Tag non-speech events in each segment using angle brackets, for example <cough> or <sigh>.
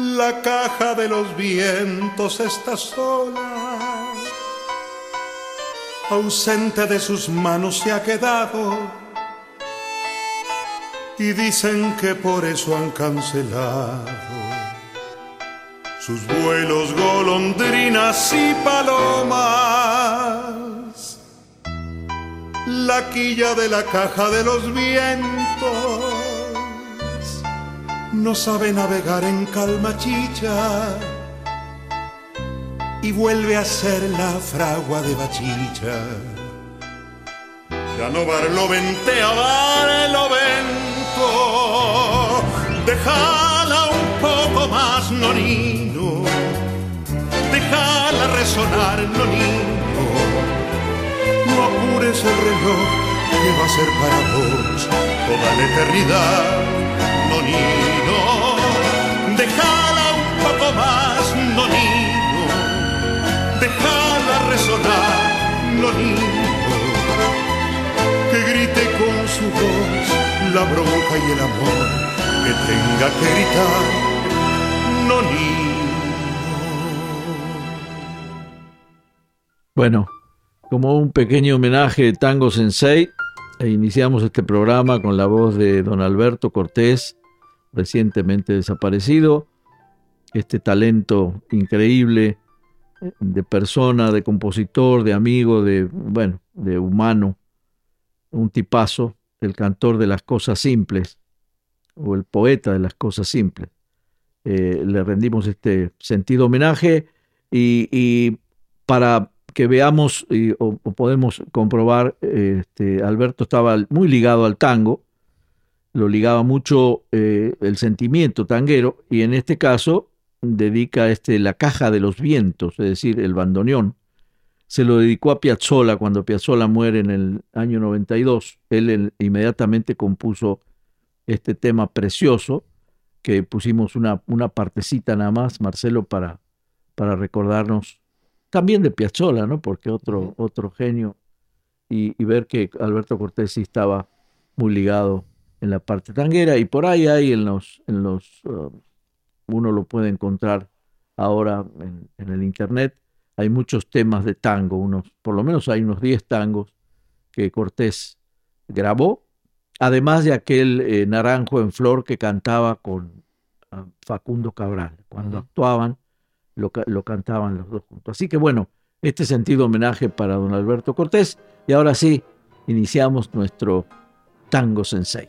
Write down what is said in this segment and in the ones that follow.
La caja de los vientos está sola, ausente de sus manos se ha quedado y dicen que por eso han cancelado sus vuelos golondrinas y palomas. La quilla de la caja de los vientos no sabe navegar en calma chicha y vuelve a ser la fragua de bachicha. Ya no lo ventea, lo vento, déjala un poco más, nonino, déjala resonar, nonino, no apures el reloj que va a ser para vos toda la eternidad nonino, déjala un poco más, nonino, déjala resonar, nonino, que grite con su voz la bronca y el amor que tenga que gritar, nonino. Bueno, como un pequeño homenaje de Tango Sensei, e iniciamos este programa con la voz de don Alberto Cortés, recientemente desaparecido, este talento increíble de persona, de compositor, de amigo, de, bueno, de humano, un tipazo, el cantor de las cosas simples, o el poeta de las cosas simples. Eh, le rendimos este sentido homenaje y, para que veamos o, podemos comprobar, este, Alberto estaba muy ligado al tango, lo ligaba mucho eh, el sentimiento tanguero y en este caso dedica este La caja de los vientos, es decir, el bandoneón. Se lo dedicó a Piazzolla cuando Piazzolla muere en el año 92. Él, inmediatamente compuso este tema precioso que pusimos una, una partecita nada más, Marcelo, para, para recordarnos también de Piazzolla, ¿no? Porque otro, otro genio y, y ver que Alberto Cortés sí estaba muy ligado en la parte tanguera y por ahí hay en los, en los uh, uno lo puede encontrar ahora en, el internet, hay muchos temas de tango, unos, por lo menos hay unos 10 tangos que Cortés grabó, además de aquel eh, Naranjo en Flor que cantaba con uh, Facundo Cabral, cuando actuaban lo, lo cantaban los dos juntos. Así que bueno, este sentido homenaje para don Alberto Cortés y ahora sí, iniciamos nuestro Tango Sensei.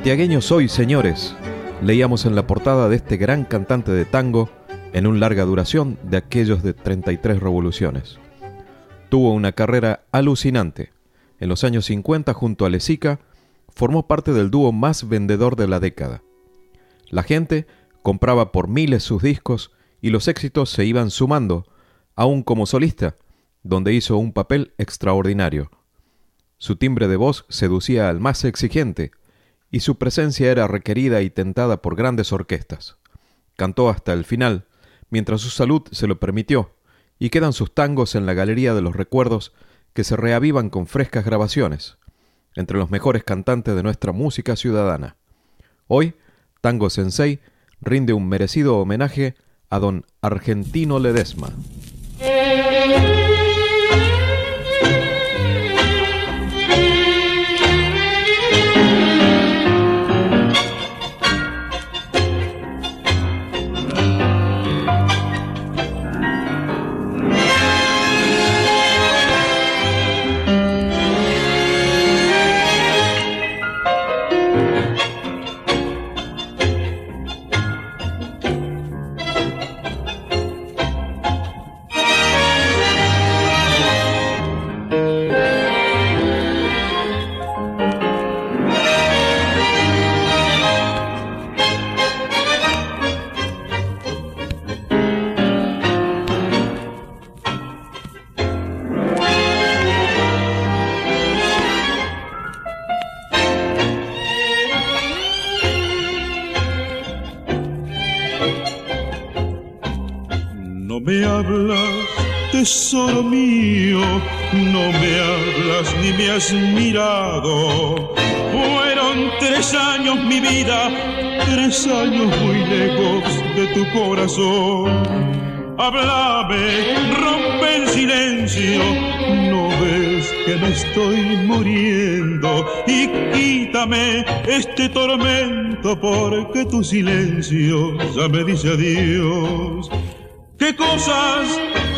Santiagueños soy, señores, leíamos en la portada de este gran cantante de tango en un larga duración de aquellos de 33 revoluciones. Tuvo una carrera alucinante. En los años 50, junto a Lesica, formó parte del dúo más vendedor de la década. La gente compraba por miles sus discos y los éxitos se iban sumando, aún como solista, donde hizo un papel extraordinario. Su timbre de voz seducía al más exigente, y su presencia era requerida y tentada por grandes orquestas. Cantó hasta el final, mientras su salud se lo permitió, y quedan sus tangos en la galería de los recuerdos que se reavivan con frescas grabaciones, entre los mejores cantantes de nuestra música ciudadana. Hoy, Tango Sensei rinde un merecido homenaje a don Argentino Ledesma. Mío, no me hablas ni me has mirado. Fueron tres años mi vida, tres años muy lejos de tu corazón. Háblame, rompe el silencio, no ves que me estoy muriendo y quítame este tormento porque tu silencio ya me dice adiós. Qué cosas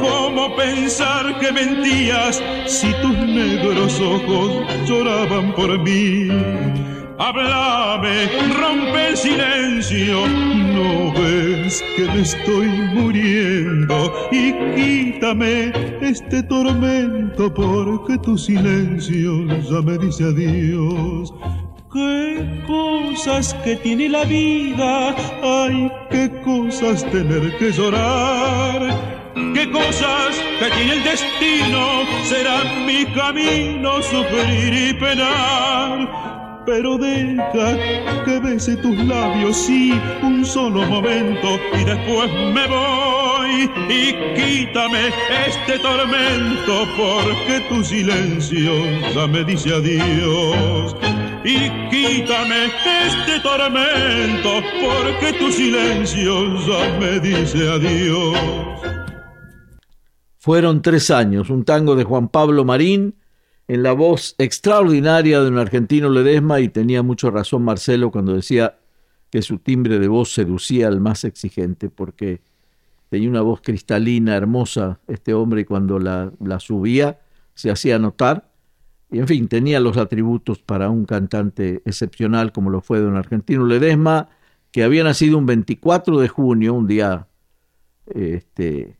¿Cómo pensar que mentías si tus negros ojos lloraban por mí? Háblame, rompe el silencio, no ves que me estoy muriendo y quítame este tormento porque tu silencio ya me dice adiós. Qué cosas que tiene la vida, ay, qué cosas tener que llorar. Qué cosas que tiene el destino, será mi camino sufrir y penar. Pero deja que bese tus labios, sí, un solo momento, y después me voy. Y quítame este tormento, porque tu silencio ya me dice adiós y quítame este tormento, porque tu silencio ya me dice adiós. Fueron tres años, un tango de Juan Pablo Marín, en la voz extraordinaria de un argentino Ledesma, y tenía mucha razón Marcelo cuando decía que su timbre de voz seducía al más exigente, porque tenía una voz cristalina, hermosa, este hombre, cuando la, la subía se hacía notar y en fin, tenía los atributos para un cantante excepcional como lo fue don Argentino Ledesma, que había nacido un 24 de junio, un día este,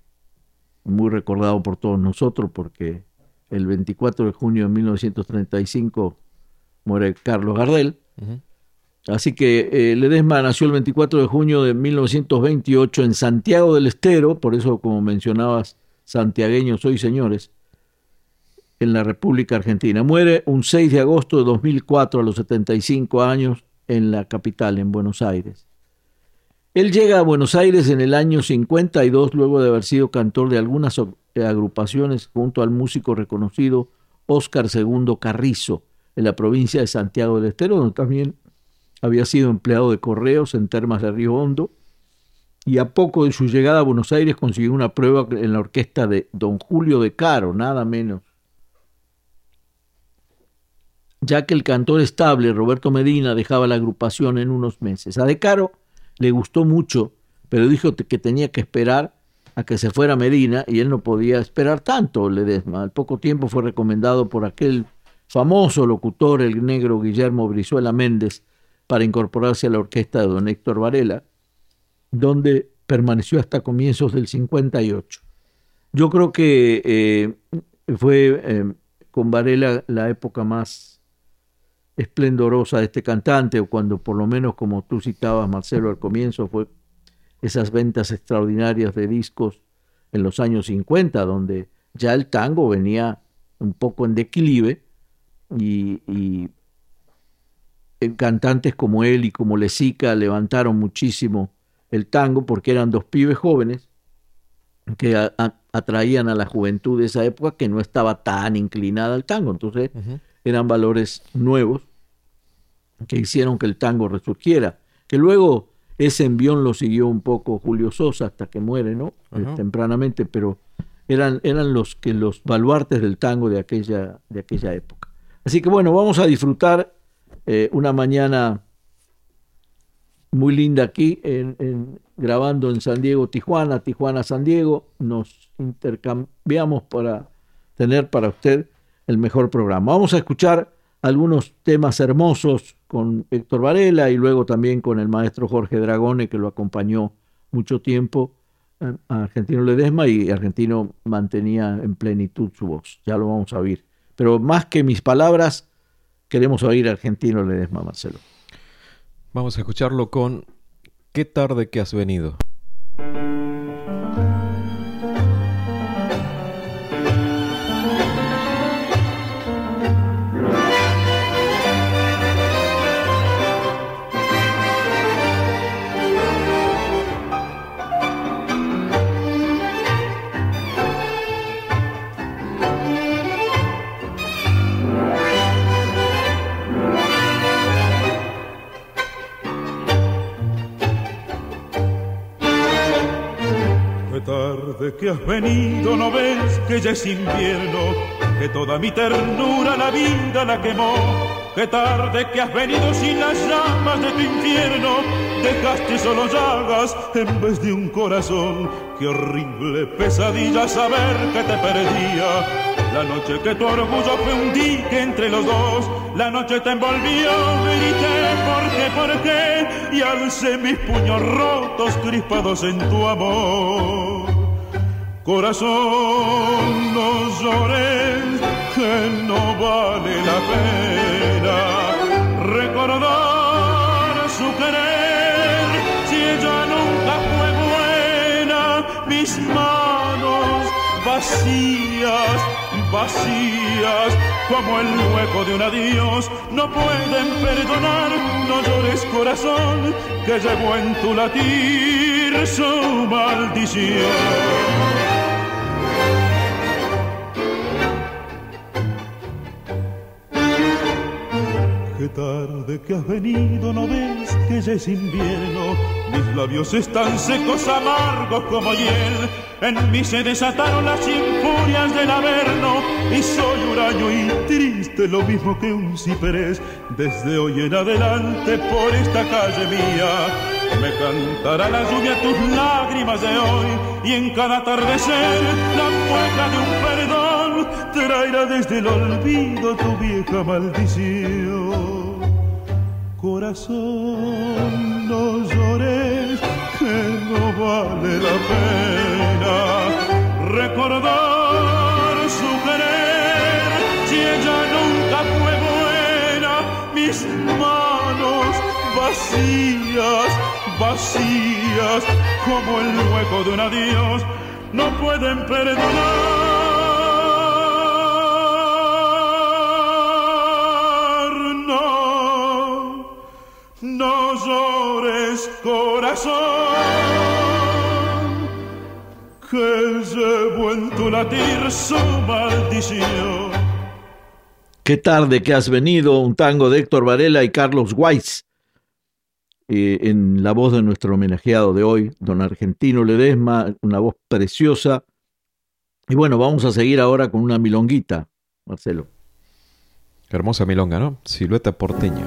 muy recordado por todos nosotros, porque el 24 de junio de 1935 muere Carlos Gardel. Así que eh, Ledesma nació el 24 de junio de 1928 en Santiago del Estero, por eso como mencionabas, santiagueños soy señores, en la República Argentina. Muere un 6 de agosto de 2004 a los 75 años en la capital, en Buenos Aires. Él llega a Buenos Aires en el año 52 luego de haber sido cantor de algunas agrupaciones junto al músico reconocido Óscar II Carrizo en la provincia de Santiago del Estero, donde también había sido empleado de correos en Termas de Río Hondo. Y a poco de su llegada a Buenos Aires consiguió una prueba en la orquesta de don Julio de Caro, nada menos ya que el cantor estable Roberto Medina dejaba la agrupación en unos meses. A De Caro le gustó mucho, pero dijo que tenía que esperar a que se fuera Medina y él no podía esperar tanto, Ledesma. Al poco tiempo fue recomendado por aquel famoso locutor, el negro Guillermo Brizuela Méndez, para incorporarse a la orquesta de don Héctor Varela, donde permaneció hasta comienzos del 58. Yo creo que eh, fue eh, con Varela la época más esplendorosa de este cantante, o cuando por lo menos como tú citabas, Marcelo, al comienzo, fue esas ventas extraordinarias de discos en los años 50, donde ya el tango venía un poco en declive y, y cantantes como él y como Lezica levantaron muchísimo el tango porque eran dos pibes jóvenes que atraían a la juventud de esa época que no estaba tan inclinada al tango. Entonces, eran valores nuevos que hicieron que el tango resurgiera, que luego ese envión lo siguió un poco Julio Sosa hasta que muere, ¿no? Eh, tempranamente, pero eran, eran los, que, los baluartes del tango de aquella, de aquella época. Así que bueno, vamos a disfrutar eh, una mañana muy linda aquí, grabando en San Diego, Tijuana, Tijuana, San Diego. Nos intercambiamos para tener para usted el mejor programa. Vamos a escuchar algunos temas hermosos con Héctor Varela y luego también con el maestro Jorge Dragone, que lo acompañó mucho tiempo a Argentino Ledesma y Argentino mantenía en plenitud su voz. Ya lo vamos a oír. Pero más que mis palabras, queremos oír Argentino Ledesma, Marcelo. Vamos a escucharlo con Qué tarde que has venido. Tarde que has venido, no ves que ya es invierno, que toda mi ternura la vida la quemó. Qué tarde que has venido sin las llamas de tu infierno, dejaste solo llagas en vez de un corazón. Qué horrible pesadilla saber que te perdía. La noche que tu orgullo fue un dique entre los dos, la noche te envolvió, grité, ¿por qué, por qué? Y alcé mis puños rotos crispados en tu amor. Corazón, no llores, que no vale la pena recordar su querer, si ella nunca fue buena, mis manos vacías, vacías, como el hueco de un adiós, no pueden perdonar, no llores corazón, que llevó en tu latir su maldición. Qué tarde que has venido, no ves que ya es invierno. Mis labios están secos, amargos como hiel. En mí se desataron las infurias del averno. Y soy huraño y triste, lo mismo que un ciprés. Desde hoy en adelante, por esta calle mía, me cantará la lluvia tus lágrimas de hoy. Y en cada atardecer, la mueca de un traerá desde el olvido tu vieja maldición. Corazón, no llores, que no vale la pena recordar su querer. Si ella nunca fue buena, mis manos vacías, vacías, como el hueco de un adiós, no pueden perdonar. No llores, corazón, que llevo en tu latir su maldición. Qué tarde que has venido, un tango de Héctor Varela y Carlos Weiss, eh, en la voz de nuestro homenajeado de hoy, don Argentino Ledesma, una voz preciosa. Y bueno, vamos a seguir ahora con una milonguita, Marcelo. Hermosa milonga, ¿no? Silueta porteña.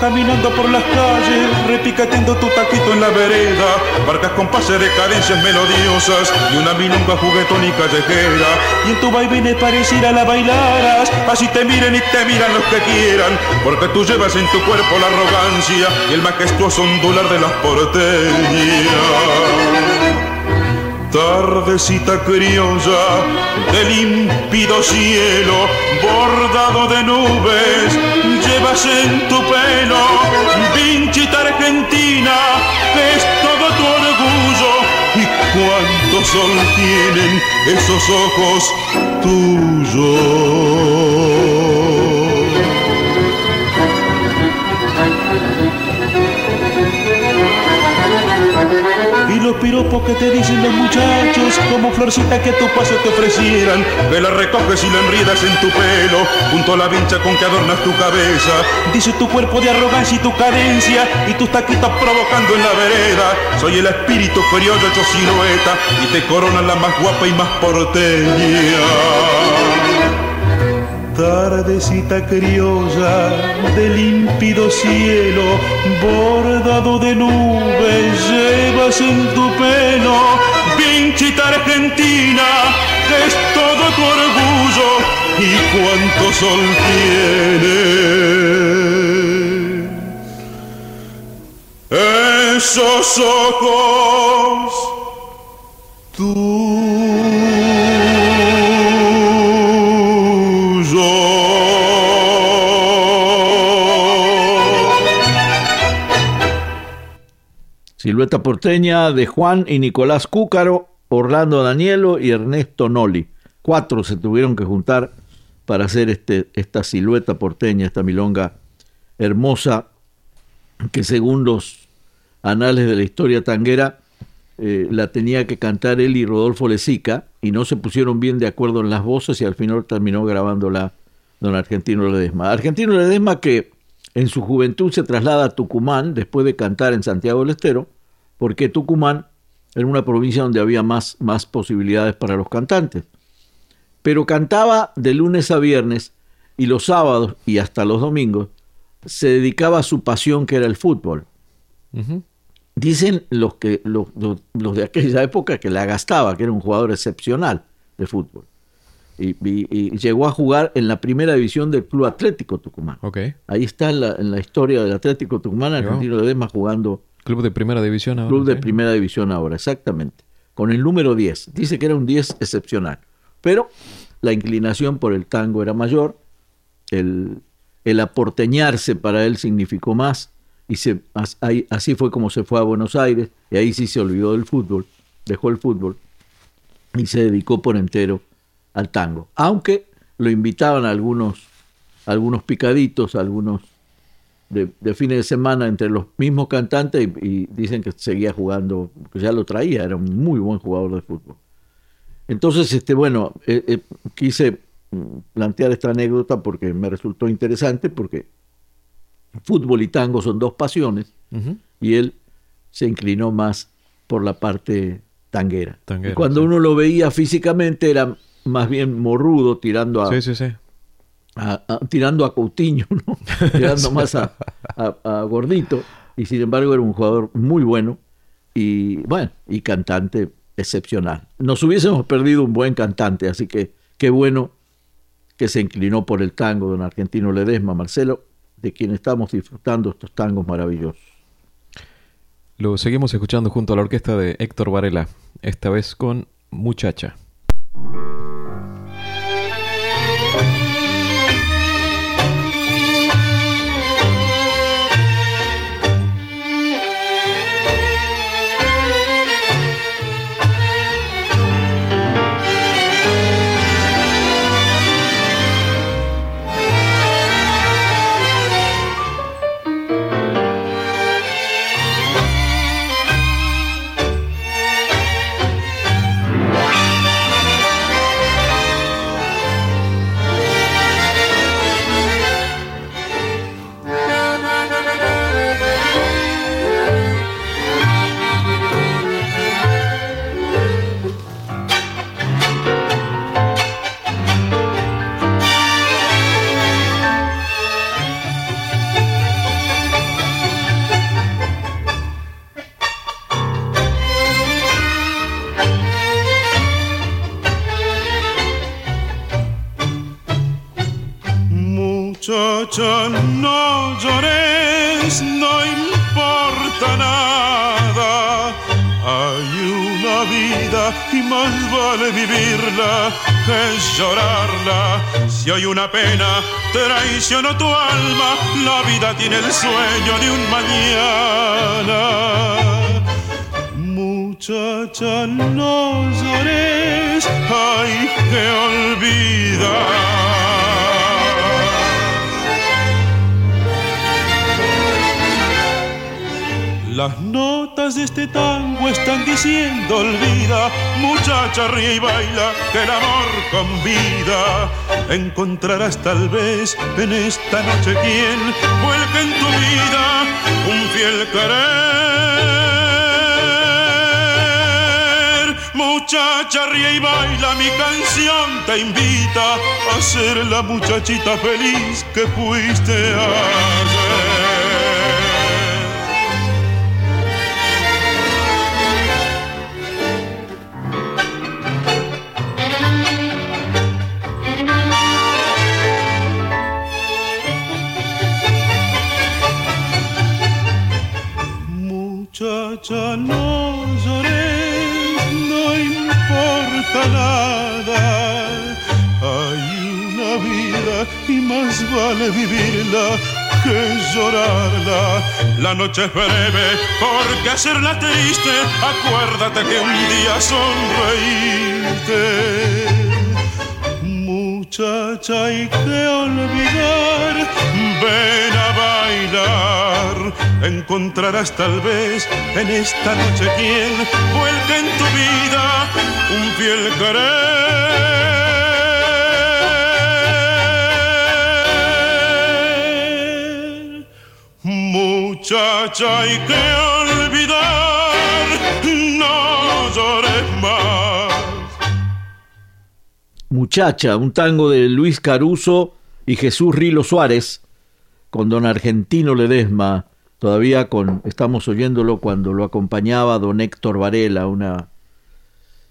Caminando por las calles, repicateando tu taquito en la vereda, barcas con pase de cadencias melodiosas y una milonga juguetón y callejera. Y en tu vaivén pareciera la bailaras, así te miren y te miran los que quieran, porque tú llevas en tu cuerpo la arrogancia y el majestuoso ondular de las porteñas. Tardecita criolla del límpido cielo, bordado de nubes, llevas en tu pelo, vinchita argentina, es todo tu orgullo. Y cuánto sol tienen esos ojos tuyos. Los piropos que te dicen los muchachos, como florcita que a tu paso te ofrecieran, que la recoges y la enriedas en tu pelo, junto a la vincha con que adornas tu cabeza. Dice tu cuerpo de arrogancia y tu cadencia, y tus taquitos provocando en la vereda. Soy el espíritu criollo hecho silueta, y te coronan la más guapa y más porteña tardecita criolla de límpido cielo, bordado de nubes, llevas en tu pelo, pinchita argentina, es todo tu orgullo y cuánto sol tiene. Esos ojos, tú. Silueta porteña de Juan y Nicolás Cúcaro, Orlando Danielo y Ernesto Noli. Cuatro se tuvieron que juntar para hacer este, esta silueta porteña, esta milonga hermosa, que según los anales de la historia tanguera, eh, la tenía que cantar él y Rodolfo Lezica, y no se pusieron bien de acuerdo en las voces y al final terminó grabándola don Argentino Ledesma. Argentino Ledesma que en su juventud se traslada a Tucumán después de cantar en Santiago del Estero, porque Tucumán era una provincia donde había más, más posibilidades para los cantantes. Pero cantaba de lunes a viernes y los sábados y hasta los domingos se dedicaba a su pasión que era el fútbol. Dicen los, que, los, los, de aquella época que la gastaba, que era un jugador excepcional de fútbol y, llegó a jugar en la primera división del Club Atlético Tucumán. Okay. Ahí está en la, en la, historia del Atlético Tucumán, Argentino de jugando. Club de primera división ahora. Club de primera división ahora, exactamente. Con el número 10. Dice que era un 10 excepcional. Pero la inclinación por el tango era mayor, el, el aporteñarse para él significó más, y se, así fue como se fue a Buenos Aires, y ahí sí se olvidó del fútbol, dejó el fútbol, y se dedicó por entero al tango. Aunque lo invitaban a algunos, algunos picaditos, algunos de, fines de semana entre los mismos cantantes y, dicen que seguía jugando, que ya lo traía, era un muy buen jugador de fútbol. Entonces, este, bueno, eh, eh, quise plantear esta anécdota porque me resultó interesante, porque fútbol y tango son dos pasiones, y él se inclinó más por la parte tanguera. cuando uno lo veía físicamente era más bien morrudo, tirando a, tirando a Coutinho, ¿no? <laughs> tirando más a, Gordito, y sin embargo era un jugador muy bueno y bueno, y cantante excepcional. Nos hubiésemos perdido un buen cantante, así que qué bueno que se inclinó por el tango don Argentino Ledesma, Marcelo, de quien estamos disfrutando estos tangos maravillosos. Lo seguimos escuchando junto a la orquesta de Héctor Varela, esta vez con. Muchacha, Si hay una pena, traicionó tu alma, la vida tiene el sueño de un mañana muchacha, no llores, hay que olvidar. Las notas de este tango están diciendo olvida, muchacha ríe y baila, que el amor convida. Encontrarás tal vez en esta noche quien vuelque en tu vida un fiel querer. Muchacha ríe y baila, mi canción te invita a ser la muchachita feliz que fuiste ayer. Y más vale vivirla que llorarla. La noche es breve, porque hacerla triste, acuérdate que un día sonreíste. Muchacha, hay que olvidar, ven a bailar. Encontrarás tal vez en esta noche quien vuelque en tu vida un fiel querer. Muchacha, que olvidar, no llores más. Muchacha, un tango de Luis Caruso y Jesús Rilo Suárez, con don Argentino Ledesma, todavía con, estamos oyéndolo cuando lo acompañaba don Héctor Varela, una,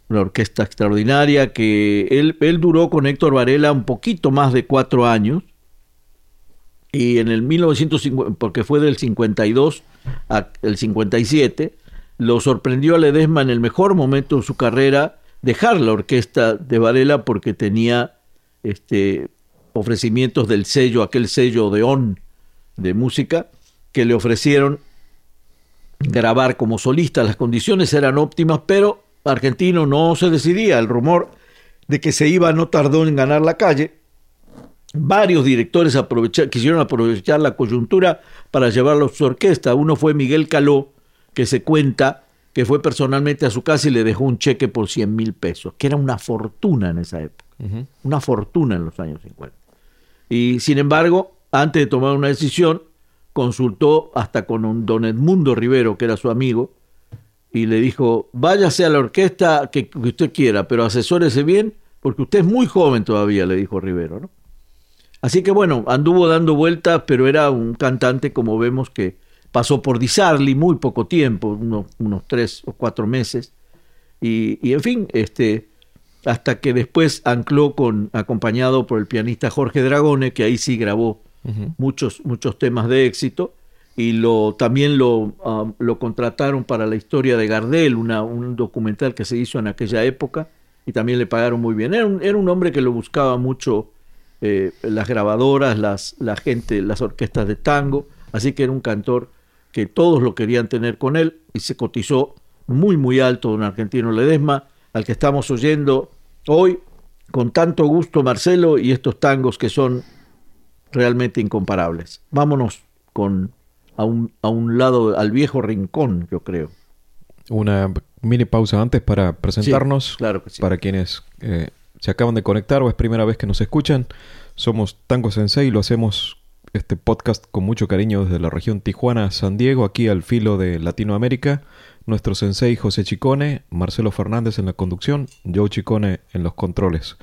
una orquesta extraordinaria que él, él duró con Héctor Varela un poquito más de cuatro años, y en el 1950, porque fue del 52 al 57, lo sorprendió a Ledesma en el mejor momento de su carrera dejar la orquesta de Varela porque tenía este, ofrecimientos del sello, aquel sello de ON de música, que le ofrecieron grabar como solista. Las condiciones eran óptimas, pero Argentino no se decidía. El rumor de que se iba no tardó en ganar la calle. Varios directores aprovechar, quisieron aprovechar la coyuntura para llevarlo a su orquesta. Uno fue Miguel Caló, que se cuenta que fue personalmente a su casa y le dejó un cheque por 100 mil pesos, que era una fortuna en esa época, una fortuna en los años 50. Y sin embargo, antes de tomar una decisión, consultó hasta con un don Edmundo Rivero, que era su amigo, y le dijo, váyase a la orquesta que, que usted quiera, pero asesórese bien, porque usted es muy joven todavía, le dijo Rivero, ¿no? Así que bueno, anduvo dando vueltas, pero era un cantante, como vemos, que pasó por Disarli muy poco tiempo, unos, unos tres o cuatro meses, y, y, en fin, este, hasta que después ancló con, acompañado por el pianista Jorge Dragone, que ahí sí grabó uh -huh. muchos, muchos temas de éxito, y lo, también lo, uh, lo contrataron para la historia de Gardel, una, un documental que se hizo en aquella época, y también le pagaron muy bien. Era un, era un hombre que lo buscaba mucho eh, las grabadoras, las, la gente, las orquestas de tango, así que era un cantor que todos lo querían tener con él y se cotizó muy muy alto don Argentino Ledesma, al que estamos oyendo hoy con tanto gusto Marcelo y estos tangos que son realmente incomparables. Vámonos con a un, a un lado, al viejo rincón, yo creo. Una mini pausa antes para presentarnos, sí, claro que sí. para quienes eh, se acaban de conectar o es primera vez que nos escuchan. Somos Tango Sensei y lo hacemos este podcast con mucho cariño desde la región Tijuana, San Diego, aquí al filo de Latinoamérica. Nuestro sensei José Chicone, Marcelo Fernández en la conducción, Joe Chicone en los controles.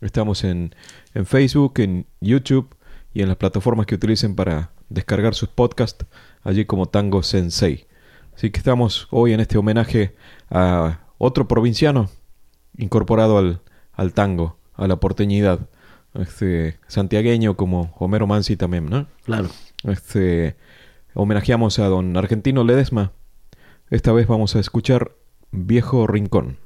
Estamos en, en Facebook, en YouTube y en las plataformas que utilicen para descargar sus podcasts, allí como Tango Sensei. Así que estamos hoy en este homenaje a otro provinciano incorporado al, al tango, a la porteñidad. este, santiagueño como Homero Mansi también, ¿no? Claro. Este, homenajeamos a don Argentino Ledesma. Esta vez vamos a escuchar Viejo Rincón.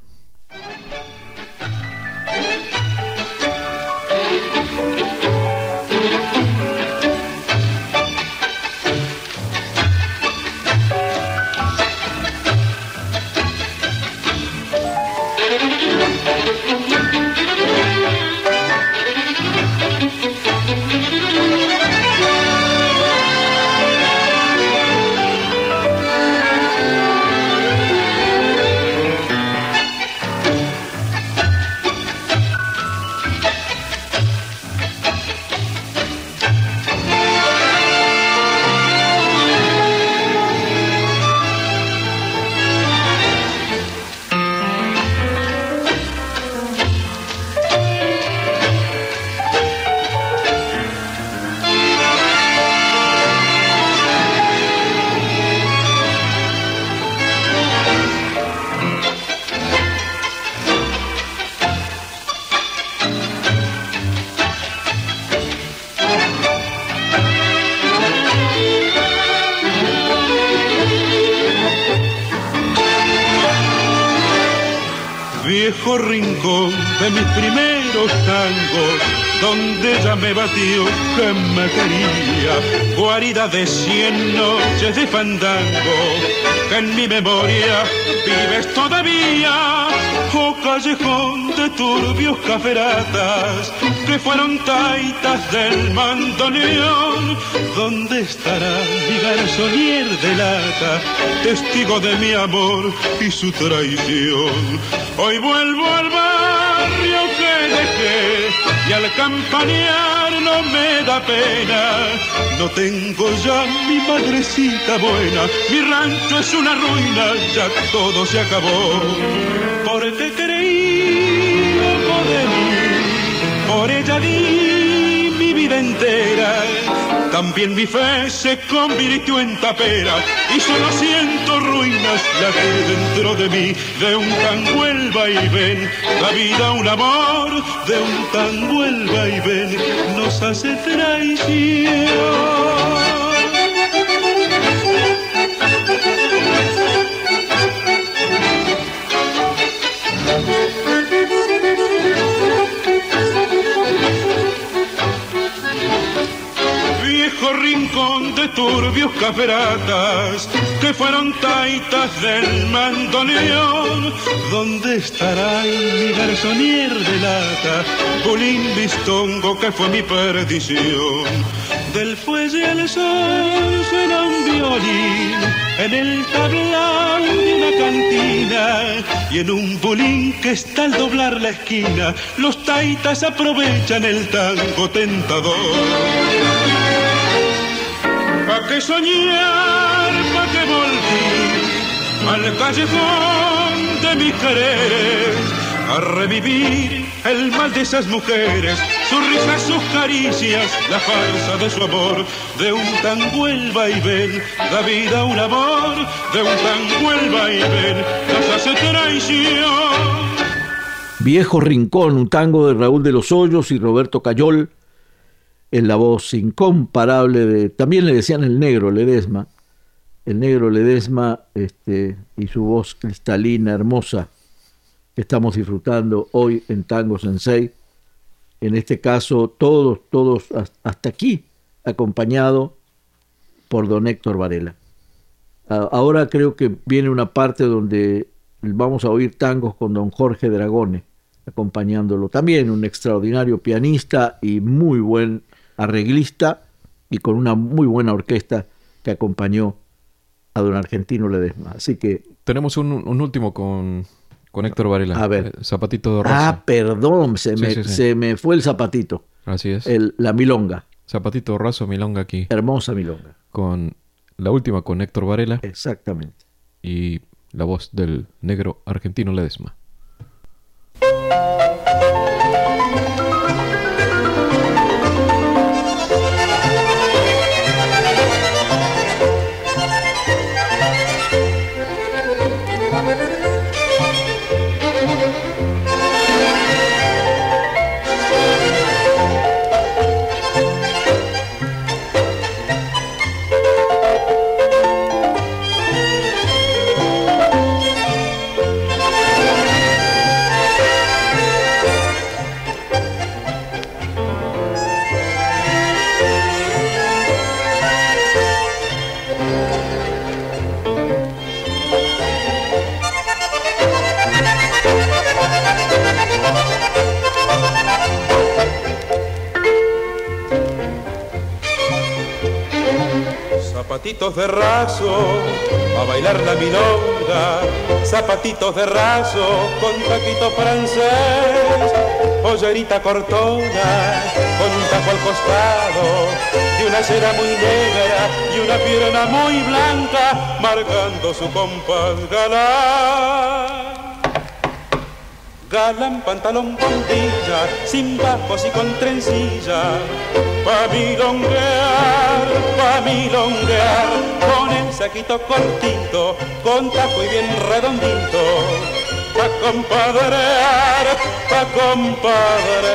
De mis primeros tangos, donde ella me batió que me quería, guarida de cien noches de fandango, que en mi memoria vives todavía, oh callejón de turbios caferatas, que fueron taitas del mandoneón, ¿dónde estará mi garzonier de lata, testigo de mi amor y su traición? Hoy vuelvo al dejé y al campanear no me da pena. No tengo ya mi madrecita buena, mi rancho es una ruina, ya todo se acabó. Porque creí poco de mí, por ella di mi vida entera. También mi fe se convirtió en tapera y solo siento ruinas latir dentro de mí de un tango el vaivén. La vida, un amor de un tango el vaivén nos hace traición. Rincón de turbios caferatas que fueron taitas del mandoneón. ¿Dónde estará mi garzonier de lata, bulín bistongo que fue mi perdición? Del fuelle al sol suena un violín en el tablao de una cantina y en un bulín que está al doblar la esquina los taitas aprovechan el tango tentador. ¿Pa' qué soñar? ¿Pa' qué volver al callejón de mis quereres? A revivir el mal de esas mujeres, sus risas, sus caricias, la farsa de su amor, de un tango el vaivén, da vida un amor, de un tango el vaivén, las hace traición. Viejo Rincón, un tango de Raúl de los Hoyos y Roberto Cayol, en la voz incomparable de, también le decían el negro Ledesma, el negro Ledesma este, y su voz cristalina, hermosa, que estamos disfrutando hoy en Tango Sensei. En este caso, todos, todos, hasta aquí, acompañado por don Héctor Varela. Ahora creo que viene una parte donde vamos a oír tangos con don Jorge Dragone, acompañándolo. También un extraordinario pianista y muy buen arreglista y con una muy buena orquesta que acompañó a don Argentino Ledesma. Así que... Tenemos un, un último con, con Héctor Varela. A ver. Eh, zapatito de rosa. Ah, perdón, se, Sí, me, sí, sí. se me fue el zapatito. Así es. El, la milonga. Zapatito raso milonga aquí. Hermosa milonga. Con la última con Héctor Varela Exactamente. y la voz del negro argentino Ledesma. Zapatitos de raso, a bailar la milonga, zapatitos de raso, con taquito francés, pollerita cortona, con un taco al costado, de una cera muy negra y una pierna muy blanca, marcando su compás galán. Galán, pantalón con sin bajos y con trencilla, pa' milonguear, pa' milonguear, con el saquito cortito, con taco y bien redondito, pa' compadrear, pa' compadrear.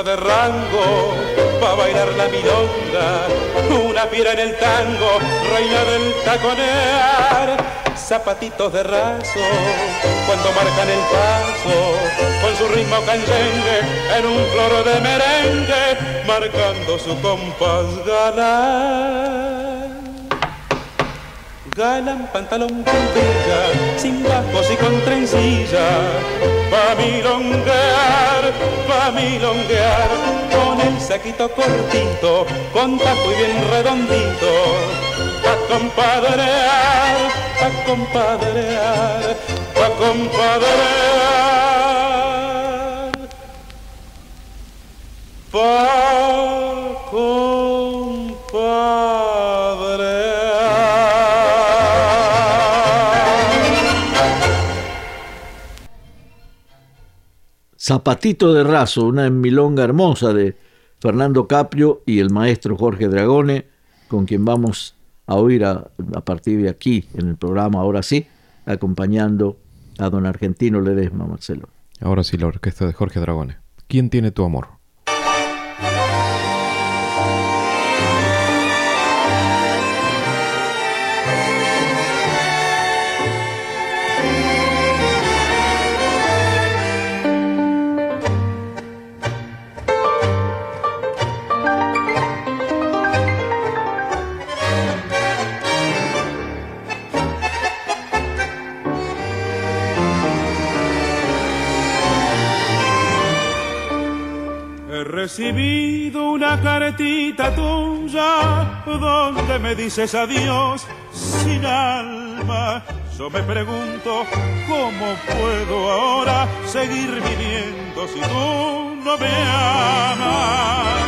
De rango, pa' bailar la milonga, una piedra en el tango, reina del taconear, zapatitos de raso, cuando marcan el paso, con su ritmo canyengue, en un floro de merengue, marcando su compás galán. Galan pantalón con sin bajos y con trencilla, pa' milonguear, pa' milonguear, con el saquito cortito, con taco y bien redondito, pa' compadrear, pa' compadrear, pa' compadrear, pa' compadrear. Zapatito de Raso, una milonga hermosa de Fernando Caprio y el maestro Jorge Dragone, con quien vamos a oír a, partir de aquí en el programa, ahora sí, acompañando a don Argentino Ledesma, Marcelo. Ahora sí, la orquesta de Jorge Dragone. ¿Quién tiene tu amor? Recibido una cartita tuya donde me dices adiós sin alma. Yo me pregunto cómo puedo ahora seguir viviendo si tú no me amas.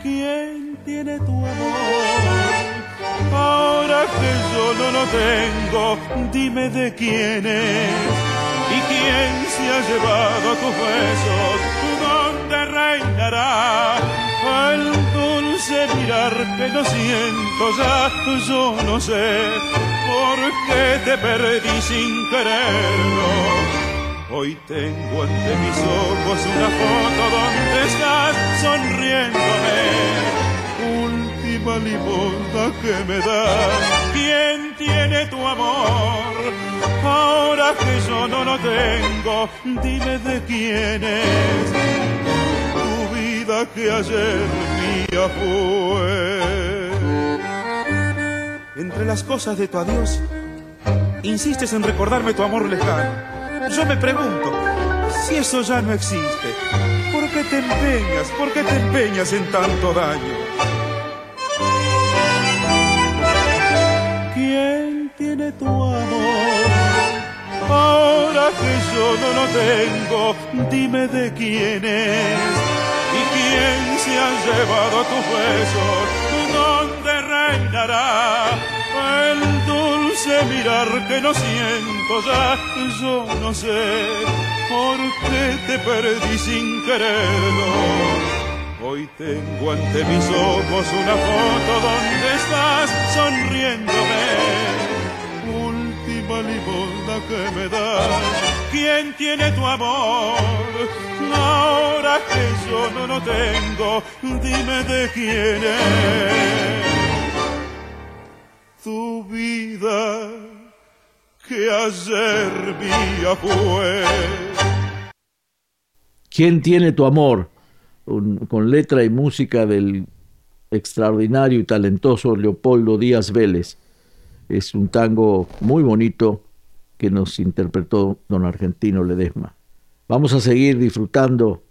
¿Quién tiene tu amor? Ahora que yo no lo tengo, dime de quién es y quién se ha llevado tus besos reinará el dulce mirar que no siento ya, yo no sé por qué te perdí sin quererlo. Hoy tengo ante mis ojos una foto donde estás sonriéndome. Última limosna que me das. ¿Quién tiene tu amor? Ahora que yo no lo tengo, dime de quién es que ayer mía fue. Entre las cosas de tu adiós, insistes en recordarme tu amor lejano. Yo me pregunto, si eso ya no existe, ¿por qué te empeñas? ¿Por qué te empeñas en tanto daño? ¿Quién tiene tu amor? Ahora que yo no lo tengo, dime de quién es quién se ha llevado tus besos, ¿dónde reinará el dulce mirar que no siento ya? Yo no sé por qué te perdí sin quererlo. Hoy tengo ante mis ojos una foto donde estás sonriéndome. Última limosna que me das ¿Quién tiene tu amor? Ahora que yo no lo tengo, dime de quién es tu vida que ayer mía fue. ¿Quién tiene tu amor? con letra y música del extraordinario y talentoso Leopoldo Díaz Vélez. Es un tango muy bonito que nos interpretó don Argentino Ledesma. Vamos a seguir disfrutando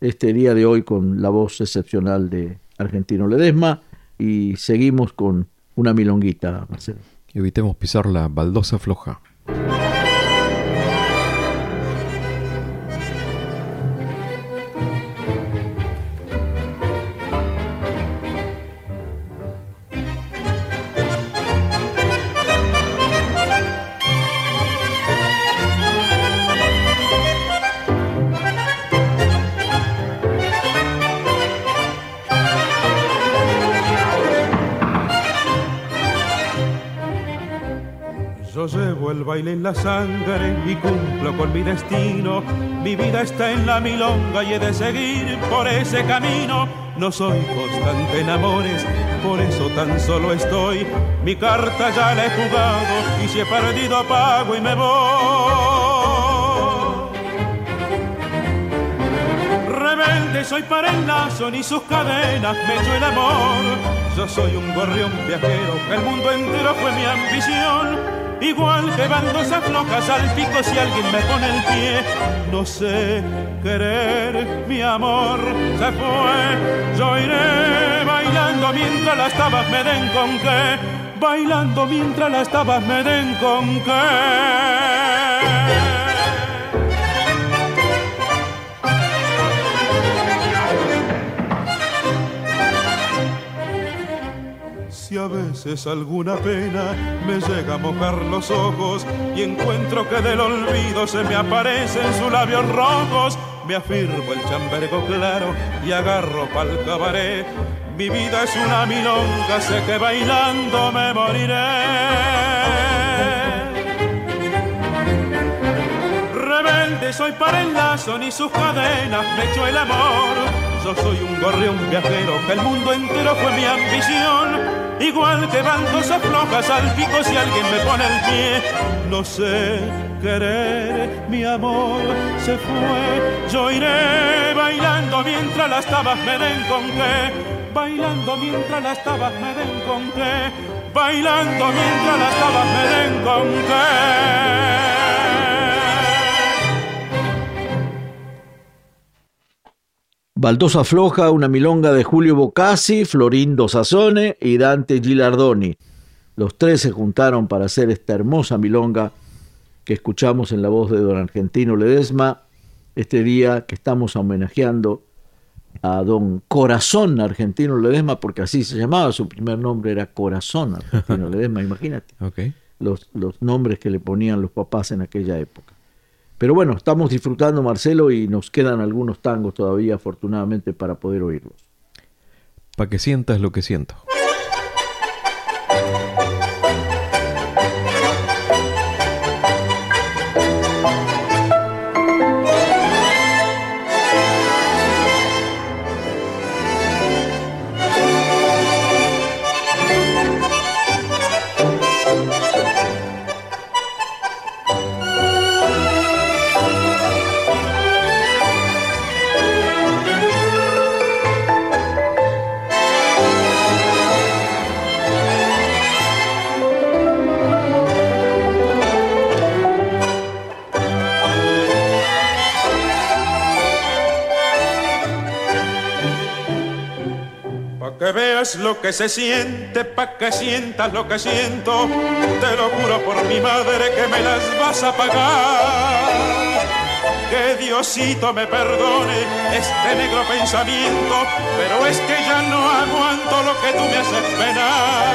este día de hoy con la voz excepcional de Argentino Ledesma y seguimos con una milonguita, Marcelo. Evitemos pisar la baldosa floja. Baile en la sangre y cumplo con mi destino. Mi vida está en la milonga y he de seguir por ese camino. No soy constante en amores, por eso tan solo estoy. Mi carta ya la he jugado y si he perdido apago y me voy. Rebelde soy para el lazo, ni sus cadenas me echó el amor. Yo soy un gorrión viajero, el mundo entero fue mi ambición igual que bandos aflojas al pico si alguien me pone el pie. No sé querer, mi amor se fue. Yo iré bailando mientras las tabas me den con qué. Bailando mientras las tabas me den con qué. A veces alguna pena me llega a mojar los ojos y encuentro que del olvido se me aparecen sus labios rojos, me afirmo el chambergo claro y agarro pa'l cabaret. Mi vida es una milonga, sé que bailando me moriré. Rebelde soy para el lazo, ni sus cadenas me echó el amor. Yo soy un gorrión viajero, que el mundo entero fue mi ambición igual que bandos aflojas al pico si alguien me pone el pie. No sé querer, mi amor se fue. Yo iré bailando mientras las tabas me den con qué. Bailando mientras las tabas me den con qué. Bailando mientras las tabas me den con qué. Baldosa Floja, una milonga de Julio Bocassi, Florindo Sassone y Dante Gilardoni. Los tres se juntaron para hacer esta hermosa milonga que escuchamos en la voz de don Argentino Ledesma, este día que estamos homenajeando a don Corazón Argentino Ledesma, porque así se llamaba, su primer nombre era Corazón Argentino <laughs> Ledesma, imagínate. Los, los nombres que le ponían los papás en aquella época. Pero bueno, estamos disfrutando, Marcelo, y nos quedan algunos tangos todavía, afortunadamente, para poder oírlos. Para que sientas lo que siento. Que se siente, pa' que sientas lo que siento. Te lo juro por mi madre que me las vas a pagar. Que Diosito me perdone este negro pensamiento, pero es que ya no aguanto lo que tú me haces penar.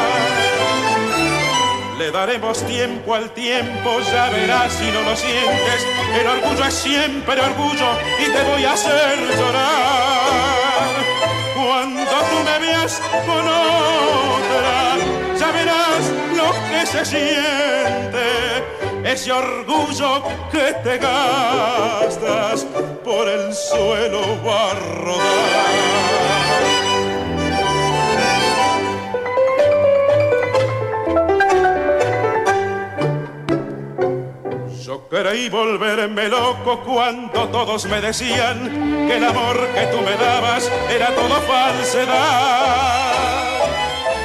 Le daremos tiempo al tiempo, ya verás si no lo sientes. El orgullo es siempre orgullo y te voy a hacer llorar. Cuando tú me veas con otra, ya lo que se siente, ese orgullo que te gastas por el suelo va. Creí volverme loco cuando todos me decían que el amor que tú me dabas era todo falsedad.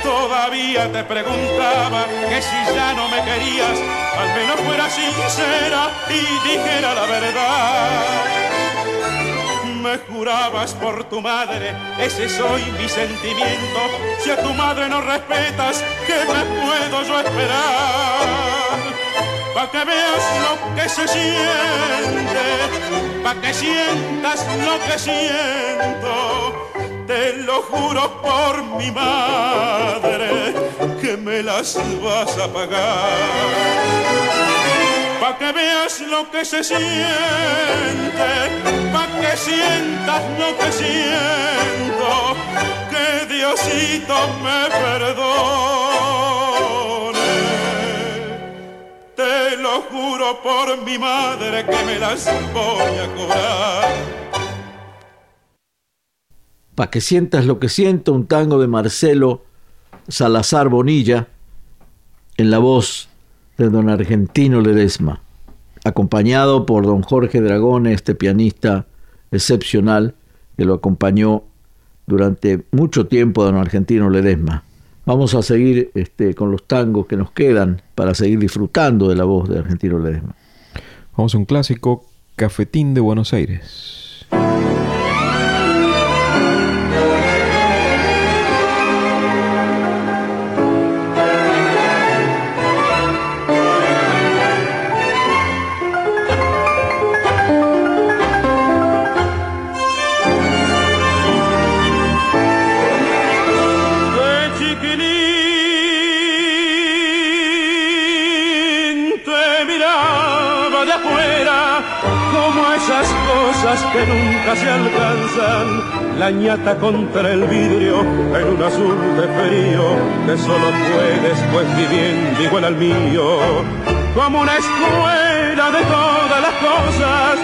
Todavía te preguntaba que si ya no me querías, al menos fuera sincera y dijera la verdad. Me jurabas por tu madre, ese soy mi sentimiento. Si a tu madre no respetas, ¿qué me puedo yo esperar? Pa' que veas lo que se siente, pa' que sientas lo que siento. Te lo juro por mi madre que me las vas a pagar. Pa' que veas lo que se siente, pa' que sientas lo que siento, que Diosito me perdone. Te lo juro por mi madre que me las voy a cobrar. Pa' que sientas lo que siento, un tango de Marcelo Salazar Bonilla en la voz de don Argentino Ledesma, acompañado por don Jorge Dragón, este pianista excepcional que lo acompañó durante mucho tiempo don Argentino Ledesma. Vamos a seguir este, con los tangos que nos quedan para seguir disfrutando de la voz de Argentino Ledesma. Vamos a un clásico, Cafetín de Buenos Aires. Que nunca se alcanzan, la ñata contra el vidrio en un azul de frío que solo fue después viviendo igual al mío, como una escuela de todas las cosas.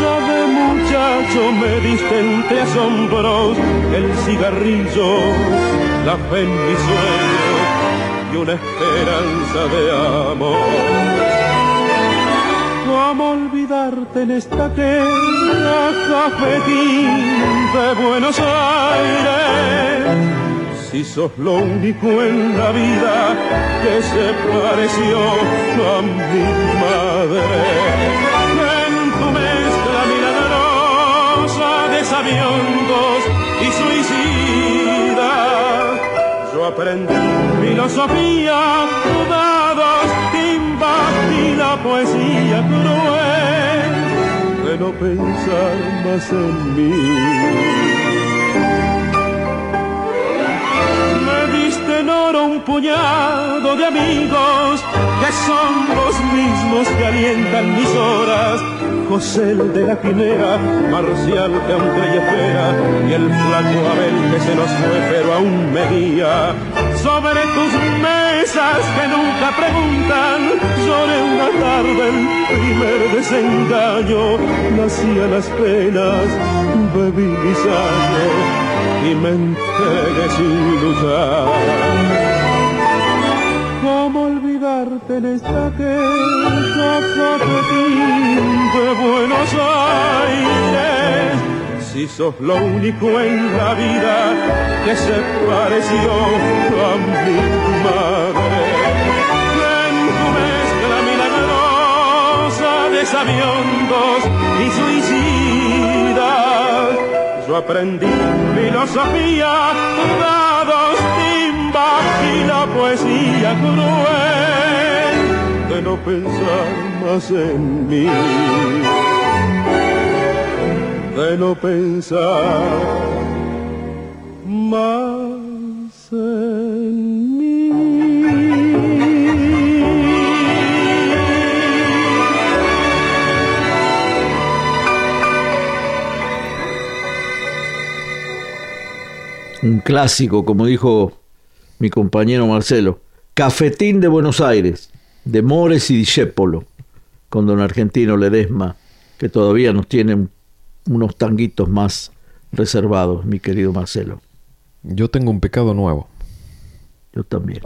Ya de muchacho me diste entre asombros el cigarrillo, la fe en mi sueño y una esperanza de amor. ¿Cómo olvidarte en esta queda cafetín de Buenos Aires? Si sos lo único en la vida que se pareció a mi madre. En tu mezcla milagrosa de sabiondos y suicidas, yo aprendí filosofía, dados la poesía cruel de no pensar más en mí. Me diste en oro un puñado de amigos que son los mismos que alientan mis horas. José el de la quimera, Marcial que aún cree espera, y el flaco Abel que se nos fue pero aún me guía. Sobre tus mesas que nunca preguntan, lloré una tarde el primer desengaño, nací a las penas, bebí mis años y me entregué sin luchar olvidarte en esta queja de Buenos Aires. Si sos lo único en la vida que se pareció a mi madre. En tu mezcla milagrosa de sabiondos y suicidas, yo aprendí filosofía, dados y la poesía cruel de no pensar más en mí, de no pensar más en mí. Un clásico, como dijo mi compañero Marcelo. Cafetín de Buenos Aires, de Mores y Discépolo, con don Argentino Ledesma, que todavía nos tiene unos tanguitos más reservados, mi querido Marcelo. Yo tengo un pecado nuevo. Yo también.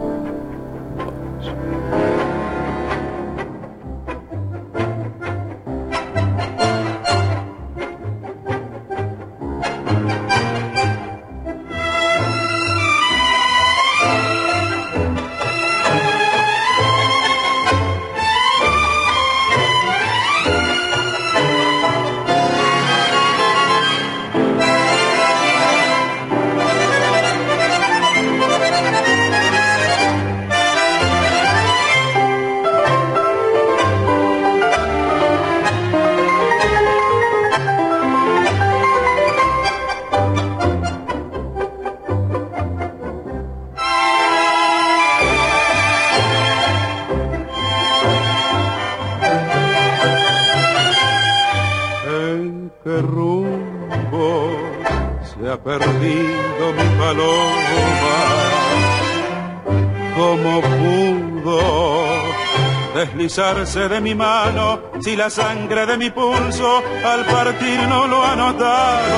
De mi mano si la sangre de mi pulso al partir no lo ha notado?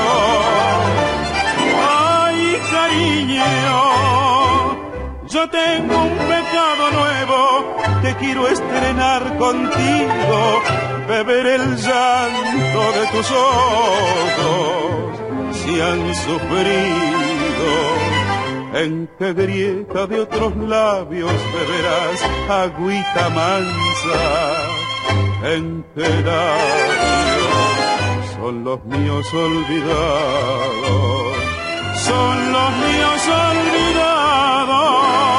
¡Ay, cariño! Yo tengo un pecado nuevo que quiero estrenar contigo, beber el llanto de tus ojos si han sufrido. En qué grieta de otros labios beberás agüita mansa, en son los míos olvidados, son los míos olvidados.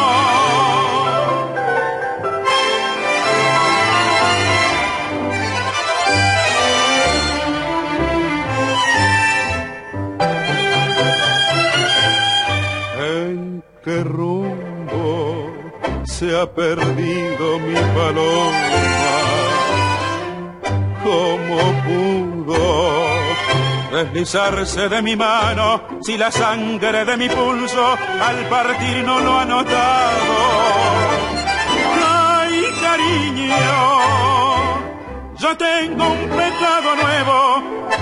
Se ha perdido mi paloma. ¿Cómo pudo deslizarse de mi mano si la sangre de mi pulso al partir no lo ha notado? ¡Ay, cariño! Yo tengo un pecado nuevo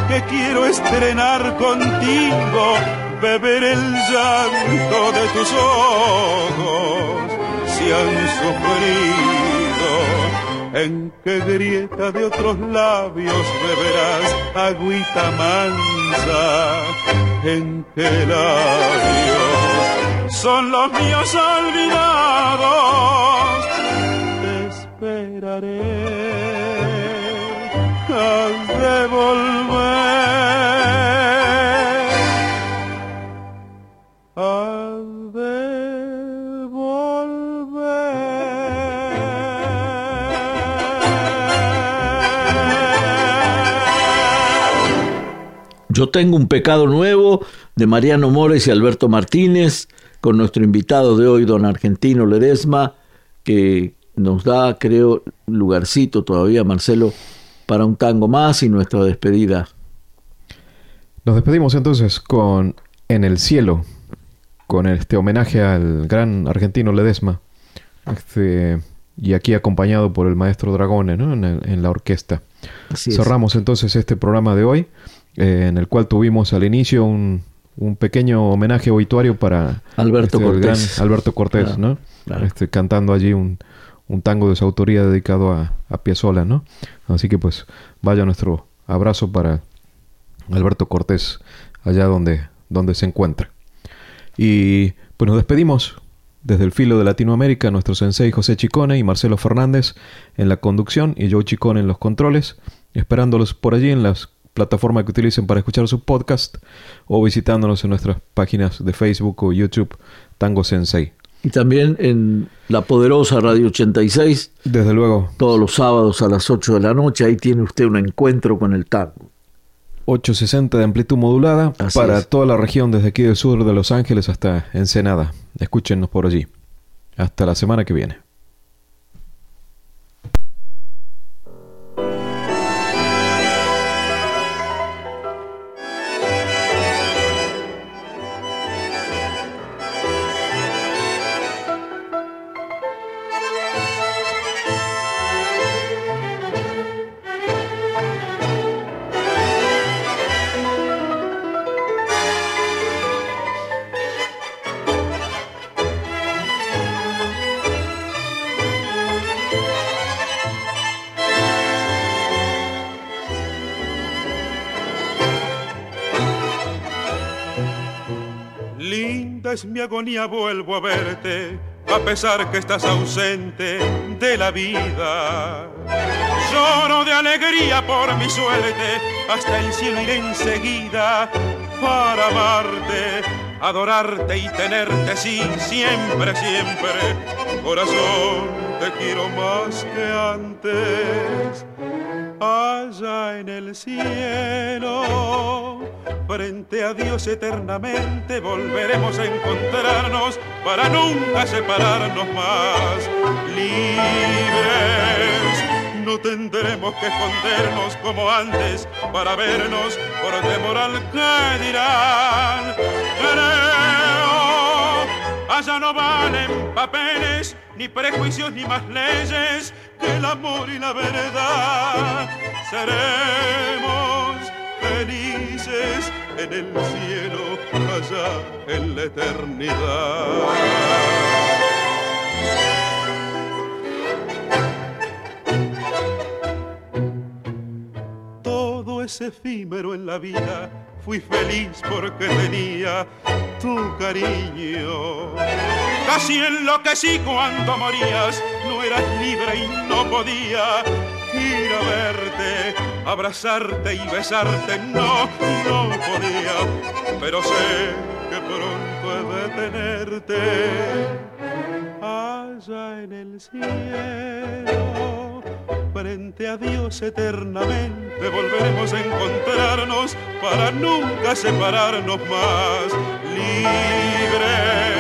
que quiero estrenar contigo beber el llanto de tus ojos sufrido. En qué grieta de otros labios beberás agüita mansa, en qué labios son los míos olvidados. Te esperaré, Yo tengo un pecado nuevo de Mariano Mores y Alberto Martínez, con nuestro invitado de hoy, don Argentino Ledesma, que nos da, creo, lugarcito todavía, Marcelo, para un tango más y nuestra despedida. Nos despedimos entonces con En el cielo, con este homenaje al gran argentino Ledesma, este, y aquí acompañado por el maestro Dragone en, la orquesta. Cerramos entonces este programa de hoy eh, en el cual tuvimos al inicio un, un pequeño homenaje obituario para Alberto este, Cortés, Alberto Cortés ¿no? Este, cantando allí un, un, tango de su autoría dedicado a, a Piazzolla, ¿no? Así que pues vaya nuestro abrazo para Alberto Cortés allá donde, donde se encuentra. Y pues nos despedimos desde el filo de Latinoamérica, nuestro sensei José Chicone y Marcelo Fernández en la conducción y Joe Chicone en los controles, esperándolos por allí en las plataforma que utilicen para escuchar su podcast o visitándonos en nuestras páginas de Facebook o YouTube Tango Sensei. Y también en la poderosa Radio 86. Desde luego. Todos los sábados a las 8 de la noche. Ahí tiene usted un encuentro con el tango. 860 de amplitud modulada para toda la región desde aquí del sur de Los Ángeles hasta Ensenada. Escúchenos por allí. Hasta la semana que viene. Es mi agonía vuelvo a verte, a pesar que estás ausente de la vida. Lloro de alegría por mi suerte, hasta el cielo iré enseguida para amarte, adorarte y tenerte, sí, siempre, siempre. Corazón, te quiero más que antes allá en el cielo. Frente a Dios eternamente volveremos a encontrarnos para nunca separarnos más. Libres no tendremos que escondernos como antes para vernos por temor al que dirán. Creo, allá no valen papeles, ni prejuicios, ni más leyes que el amor y la verdad. Seremos felices en el cielo, allá en la eternidad. es efímero en la vida, fui feliz porque tenía tu cariño. Casi enloquecí cuando morías, no eras libre y no podía ir a verte, abrazarte y besarte, no, no podía, pero sé que pronto he de tenerte allá en el cielo. Frente a Dios eternamente volveremos a encontrarnos para nunca separarnos más. Libres,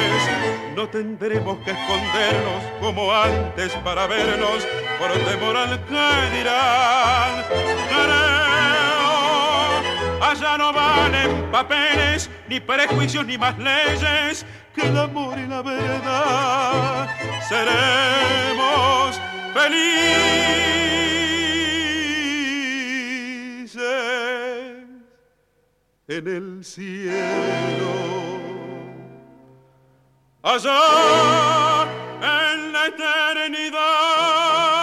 no tendremos que escondernos como antes para vernos por temor al que dirán. allá no valen papeles, ni prejuicios, ni más leyes que el amor y la verdad. Seremos felices en el cielo. Allá en la eternidad.